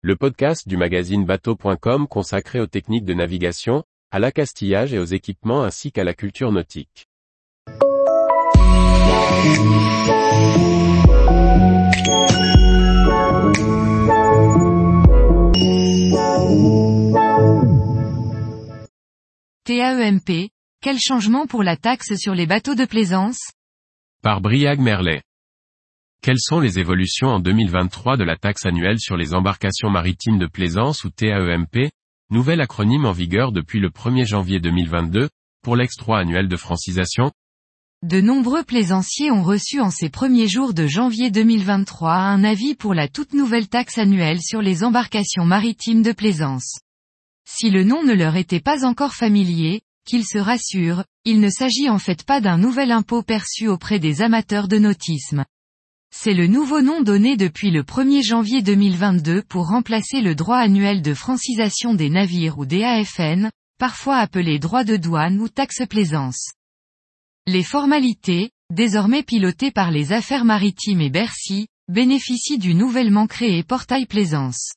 le podcast du magazine bateau.com consacré aux techniques de navigation, à l'accastillage et aux équipements ainsi qu'à la culture nautique. TAEMP, quel changement pour la taxe sur les bateaux de plaisance? Par Briag Merlet. Quelles sont les évolutions en 2023 de la taxe annuelle sur les embarcations maritimes de plaisance ou TAEMP, nouvel acronyme en vigueur depuis le 1er janvier 2022, pour l'ex-3 annuel de francisation De nombreux plaisanciers ont reçu en ces premiers jours de janvier 2023 un avis pour la toute nouvelle taxe annuelle sur les embarcations maritimes de plaisance. Si le nom ne leur était pas encore familier, qu'ils se rassurent, il ne s'agit en fait pas d'un nouvel impôt perçu auprès des amateurs de nautisme. C'est le nouveau nom donné depuis le 1er janvier 2022 pour remplacer le droit annuel de francisation des navires ou des AFN, parfois appelé droit de douane ou taxe plaisance. Les formalités, désormais pilotées par les affaires maritimes et Bercy, bénéficient du nouvellement créé portail plaisance.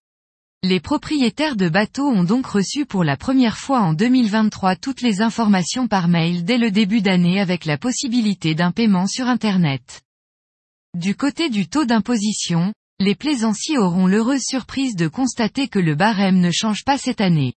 Les propriétaires de bateaux ont donc reçu pour la première fois en 2023 toutes les informations par mail dès le début d'année avec la possibilité d'un paiement sur Internet. Du côté du taux d'imposition, les plaisanciers auront l'heureuse surprise de constater que le barème ne change pas cette année.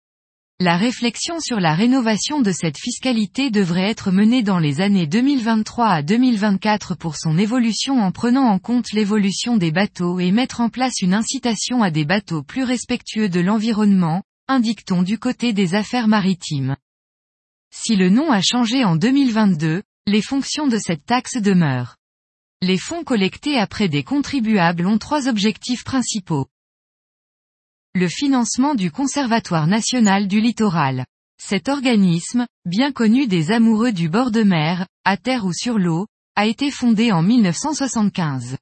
La réflexion sur la rénovation de cette fiscalité devrait être menée dans les années 2023 à 2024 pour son évolution en prenant en compte l'évolution des bateaux et mettre en place une incitation à des bateaux plus respectueux de l'environnement, indique-t-on du côté des affaires maritimes. Si le nom a changé en 2022, les fonctions de cette taxe demeurent. Les fonds collectés après des contribuables ont trois objectifs principaux. Le financement du Conservatoire national du littoral. Cet organisme, bien connu des amoureux du bord de mer, à terre ou sur l'eau, a été fondé en 1975.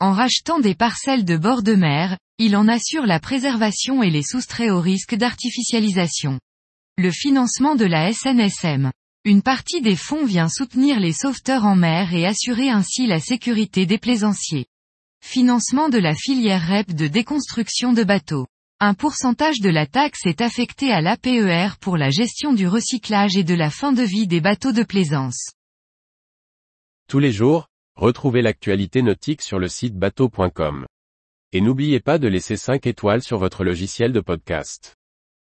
En rachetant des parcelles de bord de mer, il en assure la préservation et les soustrait au risque d'artificialisation. Le financement de la SNSM. Une partie des fonds vient soutenir les sauveteurs en mer et assurer ainsi la sécurité des plaisanciers. Financement de la filière REP de déconstruction de bateaux. Un pourcentage de la taxe est affecté à l'APER pour la gestion du recyclage et de la fin de vie des bateaux de plaisance. Tous les jours, retrouvez l'actualité nautique sur le site bateau.com. Et n'oubliez pas de laisser 5 étoiles sur votre logiciel de podcast.